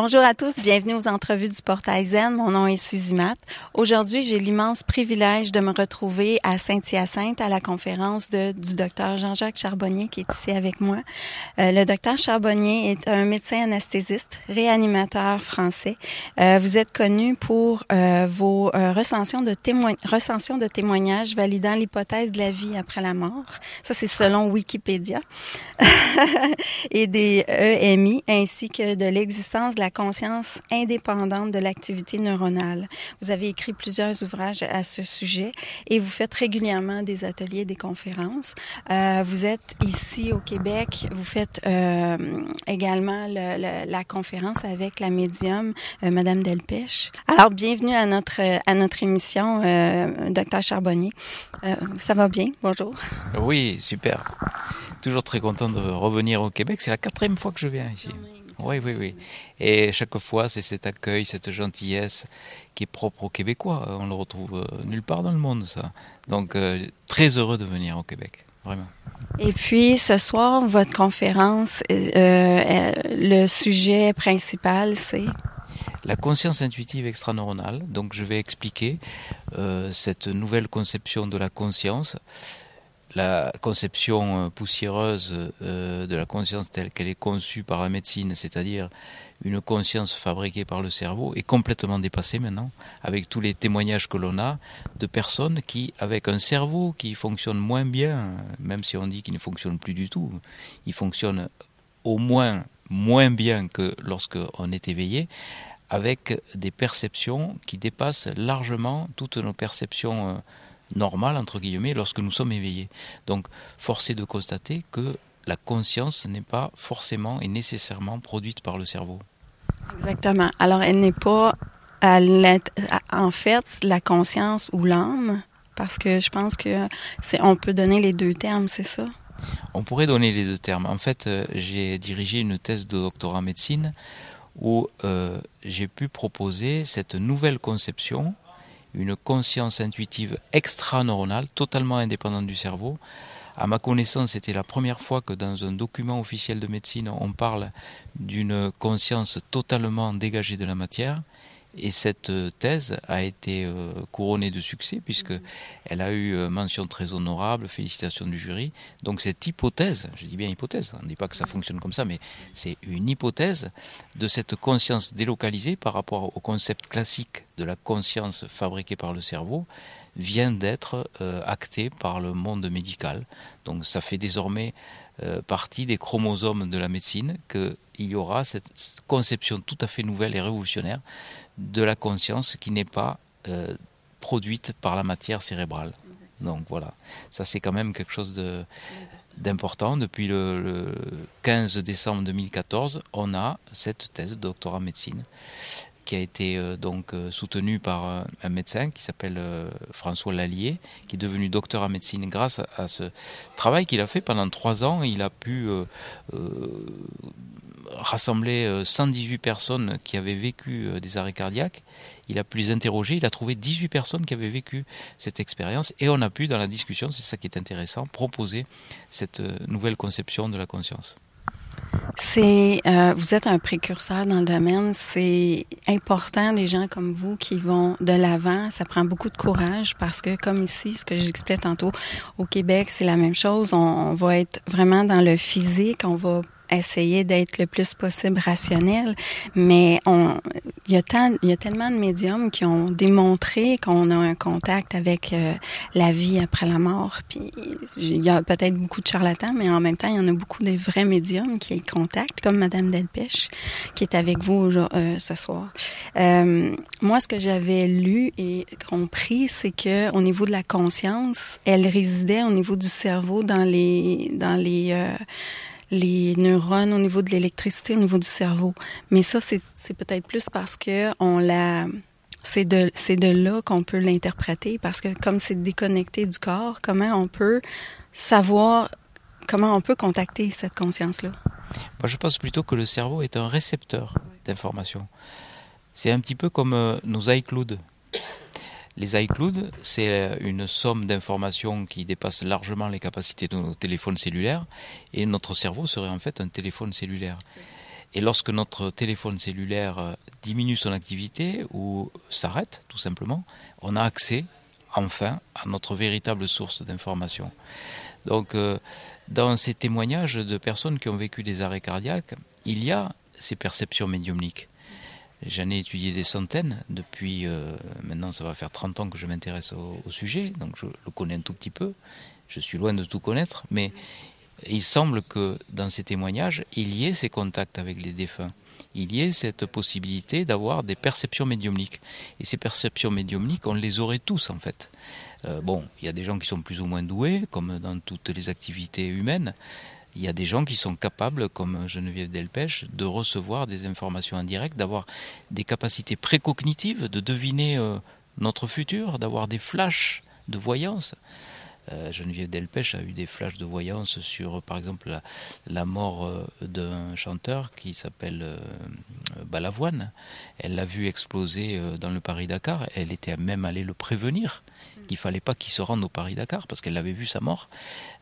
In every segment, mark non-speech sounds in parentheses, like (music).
Bonjour à tous, bienvenue aux entrevues du Portail Zen. Mon nom est Suzy Matt. Aujourd'hui, j'ai l'immense privilège de me retrouver à Saint-Hyacinthe à la conférence de, du docteur Jean-Jacques Charbonnier qui est ici avec moi. Euh, le docteur Charbonnier est un médecin anesthésiste, réanimateur français. Euh, vous êtes connu pour euh, vos euh, recensions, de de témoignages validant l'hypothèse de la vie après la mort. Ça, c'est selon Wikipédia. (laughs) et des EMI ainsi que de l'existence la conscience indépendante de l'activité neuronale. Vous avez écrit plusieurs ouvrages à ce sujet et vous faites régulièrement des ateliers, des conférences. Euh, vous êtes ici au Québec, vous faites euh, également le, le, la conférence avec la médium euh, Madame Delpech. Alors bienvenue à notre à notre émission, Docteur Charbonnier. Ça va bien? Bonjour. Oui, super. Toujours très content de revenir au Québec. C'est la quatrième fois que je viens ici. Oui, oui, oui. Et chaque fois, c'est cet accueil, cette gentillesse qui est propre aux Québécois. On le retrouve nulle part dans le monde, ça. Donc, euh, très heureux de venir au Québec, vraiment. Et puis, ce soir, votre conférence, euh, le sujet principal, c'est? La conscience intuitive extraneuronale. Donc, je vais expliquer euh, cette nouvelle conception de la conscience la conception poussiéreuse euh, de la conscience telle qu'elle est conçue par la médecine, c'est-à-dire une conscience fabriquée par le cerveau, est complètement dépassée maintenant, avec tous les témoignages que l'on a de personnes qui, avec un cerveau qui fonctionne moins bien, même si on dit qu'il ne fonctionne plus du tout, il fonctionne au moins moins bien que lorsqu'on est éveillé, avec des perceptions qui dépassent largement toutes nos perceptions. Normal, entre guillemets, lorsque nous sommes éveillés. Donc, force est de constater que la conscience n'est pas forcément et nécessairement produite par le cerveau. Exactement. Alors, elle n'est pas, à en fait, la conscience ou l'âme, parce que je pense que c'est, on peut donner les deux termes, c'est ça? On pourrait donner les deux termes. En fait, euh, j'ai dirigé une thèse de doctorat en médecine où euh, j'ai pu proposer cette nouvelle conception une conscience intuitive extra-neuronale, totalement indépendante du cerveau. À ma connaissance, c'était la première fois que dans un document officiel de médecine, on parle d'une conscience totalement dégagée de la matière. Et cette thèse a été euh, couronnée de succès puisque elle a eu euh, mention très honorable, félicitations du jury. Donc cette hypothèse, je dis bien hypothèse, on ne dit pas que ça fonctionne comme ça, mais c'est une hypothèse de cette conscience délocalisée par rapport au concept classique de la conscience fabriquée par le cerveau vient d'être euh, actée par le monde médical. Donc ça fait désormais euh, partie des chromosomes de la médecine qu'il y aura cette conception tout à fait nouvelle et révolutionnaire de la conscience qui n'est pas euh, produite par la matière cérébrale. Donc voilà, ça c'est quand même quelque chose de d'important. Depuis le, le, 15 décembre 2014, on a cette thèse de doctorat en médecine qui a été euh, donc euh, soutenue par un, un médecin qui s'appelle euh, François Lallier, qui est devenu docteur en médecine grâce à, à ce travail qu'il a fait pendant trois ans. Il a pu euh, rassembler 118 personnes qui avaient vécu des arrêts cardiaques. Il a pu les interroger. Il a trouvé 18 personnes qui avaient vécu cette expérience et on a pu, dans la discussion, c'est ça qui est intéressant, proposer cette nouvelle conception de la conscience. C'est, euh, vous êtes un précurseur dans le domaine. C'est important des gens comme vous qui vont de l'avant. Ça prend beaucoup de courage parce que, comme ici, ce que j'expliquais tantôt, au Québec, c'est la même chose. On, on va être vraiment dans le physique. On va essayer d'être le plus possible rationnel, mais on, il y a tant, il y a tellement de médiums qui ont démontré qu'on a un contact avec euh, la vie après la mort. Puis il y a peut-être beaucoup de charlatans, mais en même temps, il y en a beaucoup de vrais médiums qui contactent, comme Madame Delpech, qui est avec vous euh, ce soir. Euh, moi, ce que j'avais lu et compris, c'est que au niveau de la conscience, elle résidait au niveau du cerveau dans les dans les euh, les neurones au niveau de l'électricité, au niveau du cerveau. Mais ça, c'est peut-être plus parce que on l'a c'est de de là qu'on peut l'interpréter parce que comme c'est déconnecté du corps, comment on peut savoir comment on peut contacter cette conscience-là? Moi, je pense plutôt que le cerveau est un récepteur d'informations. C'est un petit peu comme euh, nos iCloud. Les iCloud, c'est euh, une somme d'informations qui dépasse largement les capacités de nos téléphones cellulaires, et notre cerveau serait en fait un téléphone cellulaire. Et lorsque notre téléphone cellulaire euh, diminue son activité ou s'arrête, tout simplement, on a accès enfin à notre véritable source d'information. Donc, euh, dans ces témoignages de personnes qui ont vécu des arrêts cardiaques, il y a ces perceptions médiumniques. J'en ai étudié des centaines depuis, euh, maintenant ça va faire 30 ans que je m'intéresse au, sujet, donc je le connais un tout petit peu, je suis loin de tout connaître, mais il semble que dans ces témoignages, il y ait ces contacts avec les défunts, il y ait cette possibilité d'avoir des perceptions médiumniques. Et ces perceptions médiumniques, on les aurait tous en fait. Euh, bon, il y a des gens qui sont plus ou moins doués, comme dans toutes les activités humaines. Il y a des gens qui sont capables, comme Geneviève Delpech, de recevoir des informations indirectes, d'avoir des capacités précognitives, de deviner euh, notre futur, d'avoir des flashs de voyance. Euh, Geneviève Delpech a eu des flashs de voyance sur, par exemple, la, mort euh, d'un chanteur qui s'appelle Balavoine. Elle l'a vu exploser dans le Paris-Dakar. Elle était même allée le prévenir qu'il fallait pas qu'il se rende au Paris-Dakar parce qu'elle avait vu sa mort.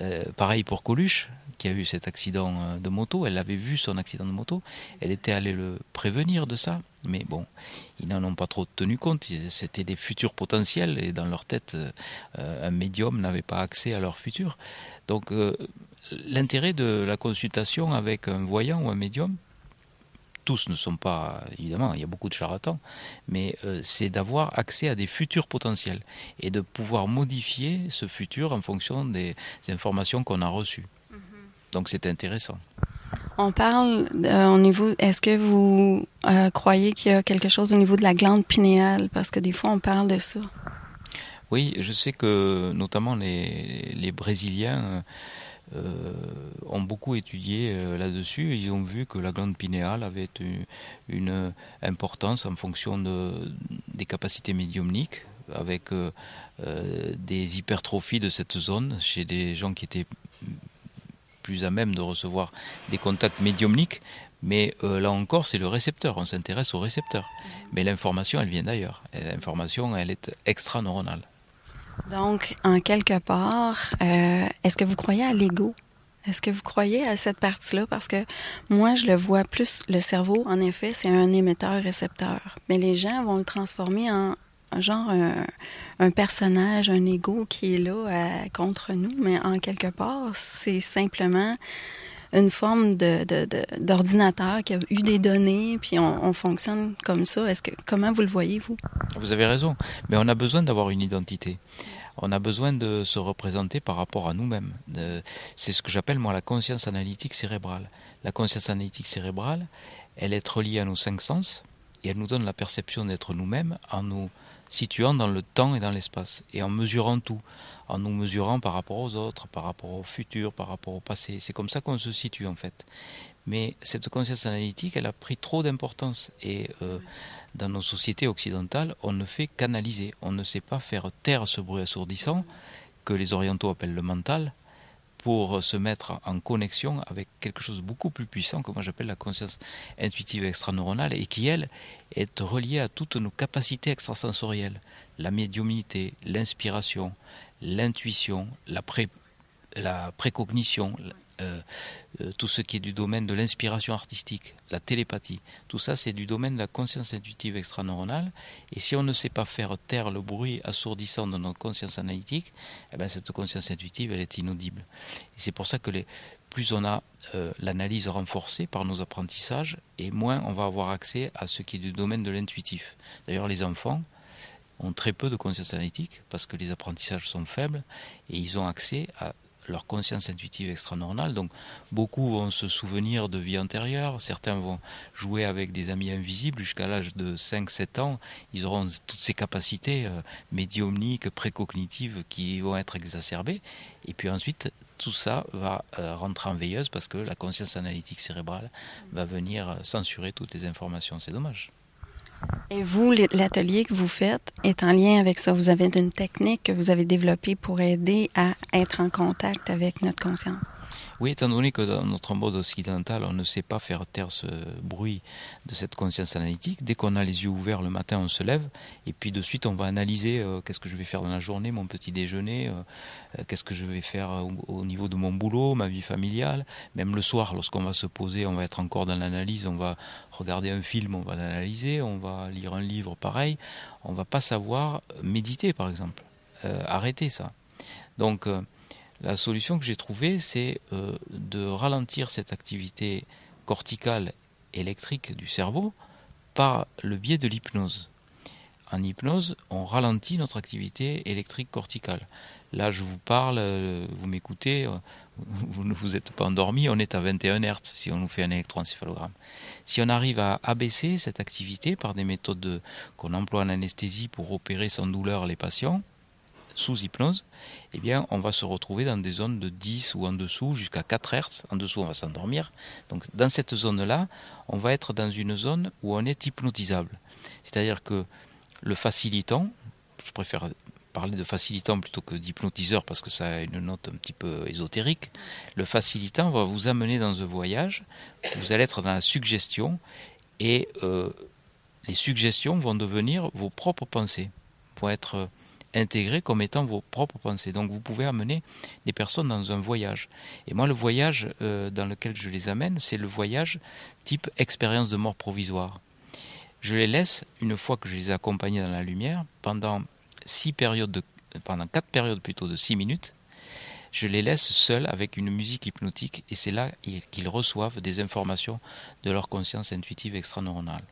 Euh, pareil pour Coluche, qui a eu cet accident euh, de moto. Elle avait vu son accident de moto. Elle était allée le prévenir de ça. Mais bon, ils n'en ont pas trop tenu compte. C'était des futurs potentiels et dans leur tête, euh, un médium n'avait pas accès à leur futur. Donc, l'intérêt de la consultation avec un voyant ou un médium, tous ne sont pas, évidemment, il y a beaucoup de charlatans, mais euh, c'est d'avoir accès à des futurs potentiels et de pouvoir modifier ce futur en fonction des, des informations qu'on a reçues. Mm -hmm. Donc c'est intéressant. On parle euh, au niveau. Est-ce que vous euh, croyez qu'il y a quelque chose au niveau de la glande pinéale? Parce que des fois, on parle de ça. Oui, je sais que notamment les, les Brésiliens euh, ont beaucoup étudié euh, là-dessus. Ils ont vu que la glande pinéale avait une, une importance en fonction de, des capacités médiumniques, avec euh, des hypertrophies de cette zone chez des gens qui étaient plus à même de recevoir des contacts médiumniques. Mais là encore, c'est le récepteur. On s'intéresse au récepteur. Mais l'information, elle vient d'ailleurs. L'information, elle est extra-neuronale. Donc, en quelque part, euh, est-ce que vous croyez à l'ego? Est-ce que vous croyez à cette partie-là? Parce que moi, je le vois plus, le cerveau, en effet, c'est un émetteur-récepteur. Mais les gens vont le transformer en genre un, personnage, un ego qui est là euh, contre nous. Mais en quelque part, c'est simplement une forme d'ordinateur qui a eu des données, puis on, on fonctionne comme ça. Est-ce que comment vous le voyez vous? Vous avez raison, mais on a besoin d'avoir une identité. On a besoin de se représenter par rapport à nous-mêmes. C'est ce que j'appelle moi la conscience analytique cérébrale. La conscience analytique cérébrale, elle est reliée à nos cinq sens et elle nous donne la perception d'être nous-mêmes en nous situant dans le temps et dans l'espace et en mesurant tout en nous mesurant par rapport aux autres, par rapport au futur, par rapport au passé. C'est comme ça qu'on se situe en fait. Mais cette conscience analytique, elle a pris trop d'importance et euh, dans nos sociétés occidentales, on ne fait qu'analyser. On ne sait pas faire taire ce bruit assourdissant que les orientaux appellent le mental pour se mettre en connexion avec quelque chose de beaucoup plus puissant que moi j'appelle la conscience intuitive extraneuronale et qui elle est reliée à toutes nos capacités extrasensorielles, la médiumnité, l'inspiration, l'intuition, la, pré, la précognition, tout ce qui est du domaine de l'inspiration artistique, la télépathie, tout ça c'est du domaine de la conscience intuitive extraneuronale. Et si on ne sait pas faire taire le bruit assourdissant de notre conscience analytique, eh bien cette conscience intuitive elle est inaudible. Et c'est pour ça que plus on a euh, l'analyse renforcée par nos apprentissages, et moins on va avoir accès à ce qui est du domaine de l'intuitif. D'ailleurs les enfants, ont très peu de conscience analytique parce que les apprentissages sont faibles et ils ont accès à leur conscience intuitive extra-normale. Donc beaucoup vont se souvenir de vie antérieure, certains vont jouer avec des amis invisibles jusqu'à l'âge de 5-7 ans. Ils auront toutes ces capacités euh, médiumniques, précognitives qui vont être exacerbées. Et puis ensuite, tout ça va euh, rentrer en veilleuse parce que la conscience analytique cérébrale va venir censurer toutes les informations. C'est dommage. Et vous, l'atelier que vous faites est en lien avec ça. Vous avez une technique que vous avez développée pour aider à être en contact avec notre conscience. Oui, étant donné que dans notre mode occidental, on ne sait pas faire taire ce bruit de cette conscience analytique, dès qu'on a les yeux ouverts le matin, on se lève, et puis de suite, on va analyser euh, qu'est-ce que je vais faire dans la journée, mon petit déjeuner, euh, euh, qu'est-ce que je vais faire au, au, niveau de mon boulot, ma vie familiale. Même le soir, lorsqu'on va se poser, on va être encore dans l'analyse, on va regarder un film, on va l'analyser, on va lire un livre pareil. On va pas savoir méditer, par exemple. arrêter ça. Donc, la solution que j'ai trouvée, c'est euh, de ralentir cette activité corticale électrique du cerveau par le biais de l'hypnose. En hypnose, on ralentit notre activité électrique corticale. Là, je vous parle, euh, vous m'écoutez, euh, (laughs) vous ne vous êtes pas endormi, on est à 21 Hz si on nous fait un électroencéphalogramme. Si on arrive à abaisser cette activité par des méthodes qu'on emploie en anesthésie pour opérer sans douleur les patients, sous hypnose, eh bien, on va se retrouver dans des zones de 10 ou en dessous jusqu'à 4 Hertz. En dessous, on va s'endormir. Donc, dans cette zone-là, on va être dans une zone où on est hypnotisable. C'est-à-dire que le facilitant, je préfère parler de facilitant plutôt que d'hypnotiseur parce que ça a une note un petit peu ésotérique. Le facilitant va vous amener dans un voyage, vous allez être dans la suggestion et euh, les suggestions vont devenir vos propres pensées, vont être intégrés comme étant vos propres pensées. Donc vous pouvez amener les personnes dans un voyage. Et moi, le voyage euh, dans lequel je les amène, c'est le voyage type expérience de mort provisoire. Je les laisse, une fois que je les ai accompagnés dans la lumière, pendant six périodes de, pendant quatre périodes plutôt de six minutes, je les laisse seuls avec une musique hypnotique et c'est là qu'ils reçoivent des informations de leur conscience intuitive extraneuronale.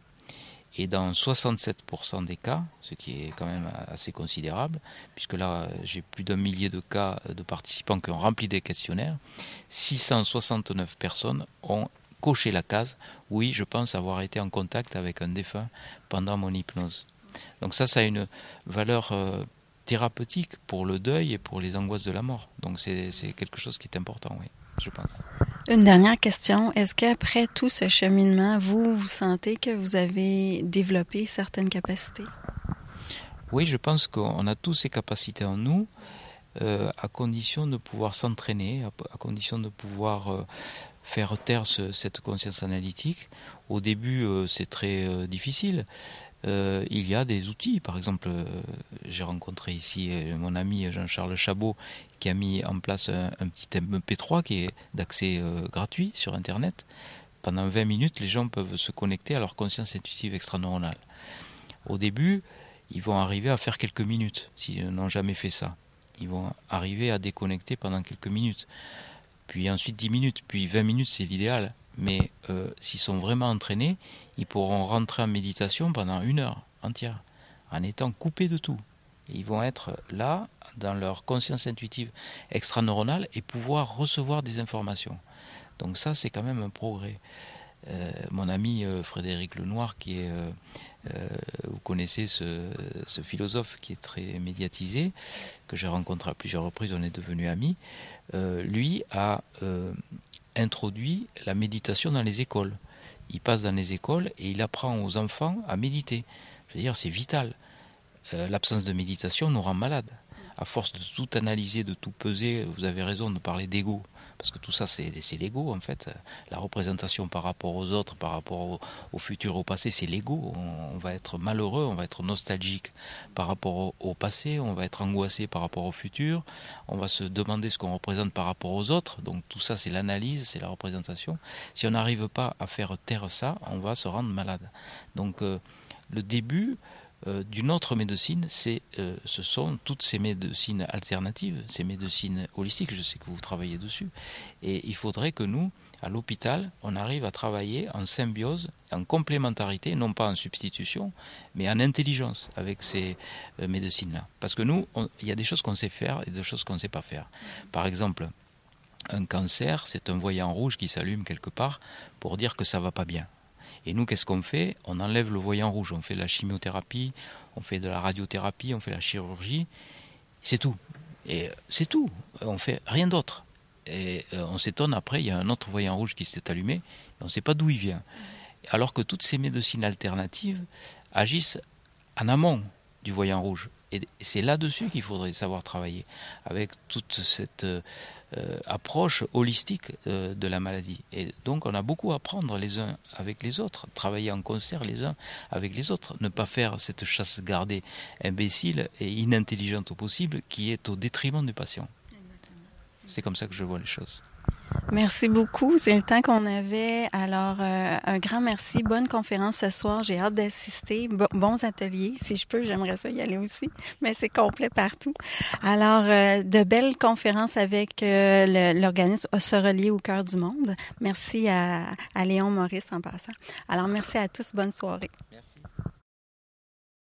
Et dans 67% des cas, ce qui est quand même assez considérable, puisque là j'ai plus d'un millier de cas de participants qui ont rempli des questionnaires, 669 personnes ont coché la case oui, je pense avoir été en contact avec un défunt pendant mon hypnose. Donc ça, ça a une valeur euh, thérapeutique pour le deuil et pour les angoisses de la mort. Donc c'est quelque chose qui est important, oui, je pense. Une dernière question. Est-ce qu'après tout ce cheminement, vous, vous sentez que vous avez développé certaines capacités? Oui, je pense qu'on a tous ces capacités en nous, euh, à condition de pouvoir s'entraîner, à, condition de pouvoir euh, faire taire cette conscience analytique. Au début, euh, c'est très difficile. Il y a des outils. Par exemple, j'ai rencontré ici mon ami Jean-Charles Chabot qui a mis en place un, petit MP3 qui est d'accès gratuit sur Internet. Pendant 20 minutes, les gens peuvent se connecter à leur conscience intuitive extraneuronale. Au début, ils vont arriver à faire quelques minutes s'ils n'ont jamais fait ça. Ils vont arriver à déconnecter pendant quelques minutes. Puis ensuite 10 minutes, puis 20 minutes, c'est l'idéal. Mais s'ils sont vraiment entraînés, ils pourront rentrer en méditation pendant une heure entière, en étant coupés de tout. Ils vont être là, dans leur conscience intuitive extraneuronale, et pouvoir recevoir des informations. Donc ça, c'est quand même un progrès. Euh, mon ami euh, Frédéric Lenoir, qui est, euh, vous connaissez ce, philosophe qui est très médiatisé, que j'ai rencontré à plusieurs reprises, on est devenus amis, lui a introduit la méditation dans les écoles il passe dans les écoles et il apprend aux enfants à méditer. C'est vital. Euh, l'absence de méditation nous rend malades. À force de tout analyser, de tout peser, vous avez raison de parler d'ego. Parce que tout ça, c'est l'ego, en fait. La représentation par rapport aux autres, par rapport au, futur, au passé, c'est l'ego. On, va être malheureux, on va être nostalgique par rapport au, passé, on va être angoissé par rapport au futur, on va se demander ce qu'on représente par rapport aux autres. Donc tout ça, c'est l'analyse, c'est la représentation. Si on n'arrive pas à faire taire ça, on va se rendre malade. Donc euh, le début, euh, d'une autre médecine, c'est, euh, ce sont toutes ces médecines alternatives, ces médecines holistiques, je sais que vous travaillez dessus, et il faudrait que nous, à l'hôpital, on arrive à travailler en symbiose, en complémentarité, non pas en substitution, mais en intelligence avec ces euh, médecines-là. Parce que nous, il y a des choses qu'on sait faire et des choses qu'on ne sait pas faire. Par exemple, un cancer, c'est un voyant rouge qui s'allume quelque part pour dire que ça va pas bien. Et nous, qu'est-ce qu'on fait? On enlève le voyant rouge, on fait de la chimiothérapie, on fait de la radiothérapie, on fait la chirurgie, c'est tout. Et c'est tout, on fait rien d'autre. Et euh, on s'étonne après, il y a un autre voyant rouge qui s'est allumé, et on ne sait pas d'où il vient. Alors que toutes ces médecines alternatives agissent en amont du voyant rouge. Et c'est là-dessus qu'il faudrait savoir travailler, avec toute cette euh, euh, approche holistique euh, de la maladie. Et donc on a beaucoup à apprendre les uns avec les autres, travailler en concert les uns avec les autres, ne pas faire cette chasse gardée imbécile et inintelligente au possible qui est au détriment du patient. C'est comme ça que je vois les choses. Merci beaucoup. C'est le temps qu'on avait. Alors, euh, un grand merci. Bonne conférence ce soir. J'ai hâte d'assister. bons ateliers. Si je peux, j'aimerais ça y aller aussi. Mais c'est complet partout. Alors, euh, de belles conférences avec euh, l'organisme Se relier au cœur du monde. Merci à, à Léon Maurice en passant. Alors, merci à tous. Bonne soirée. Merci.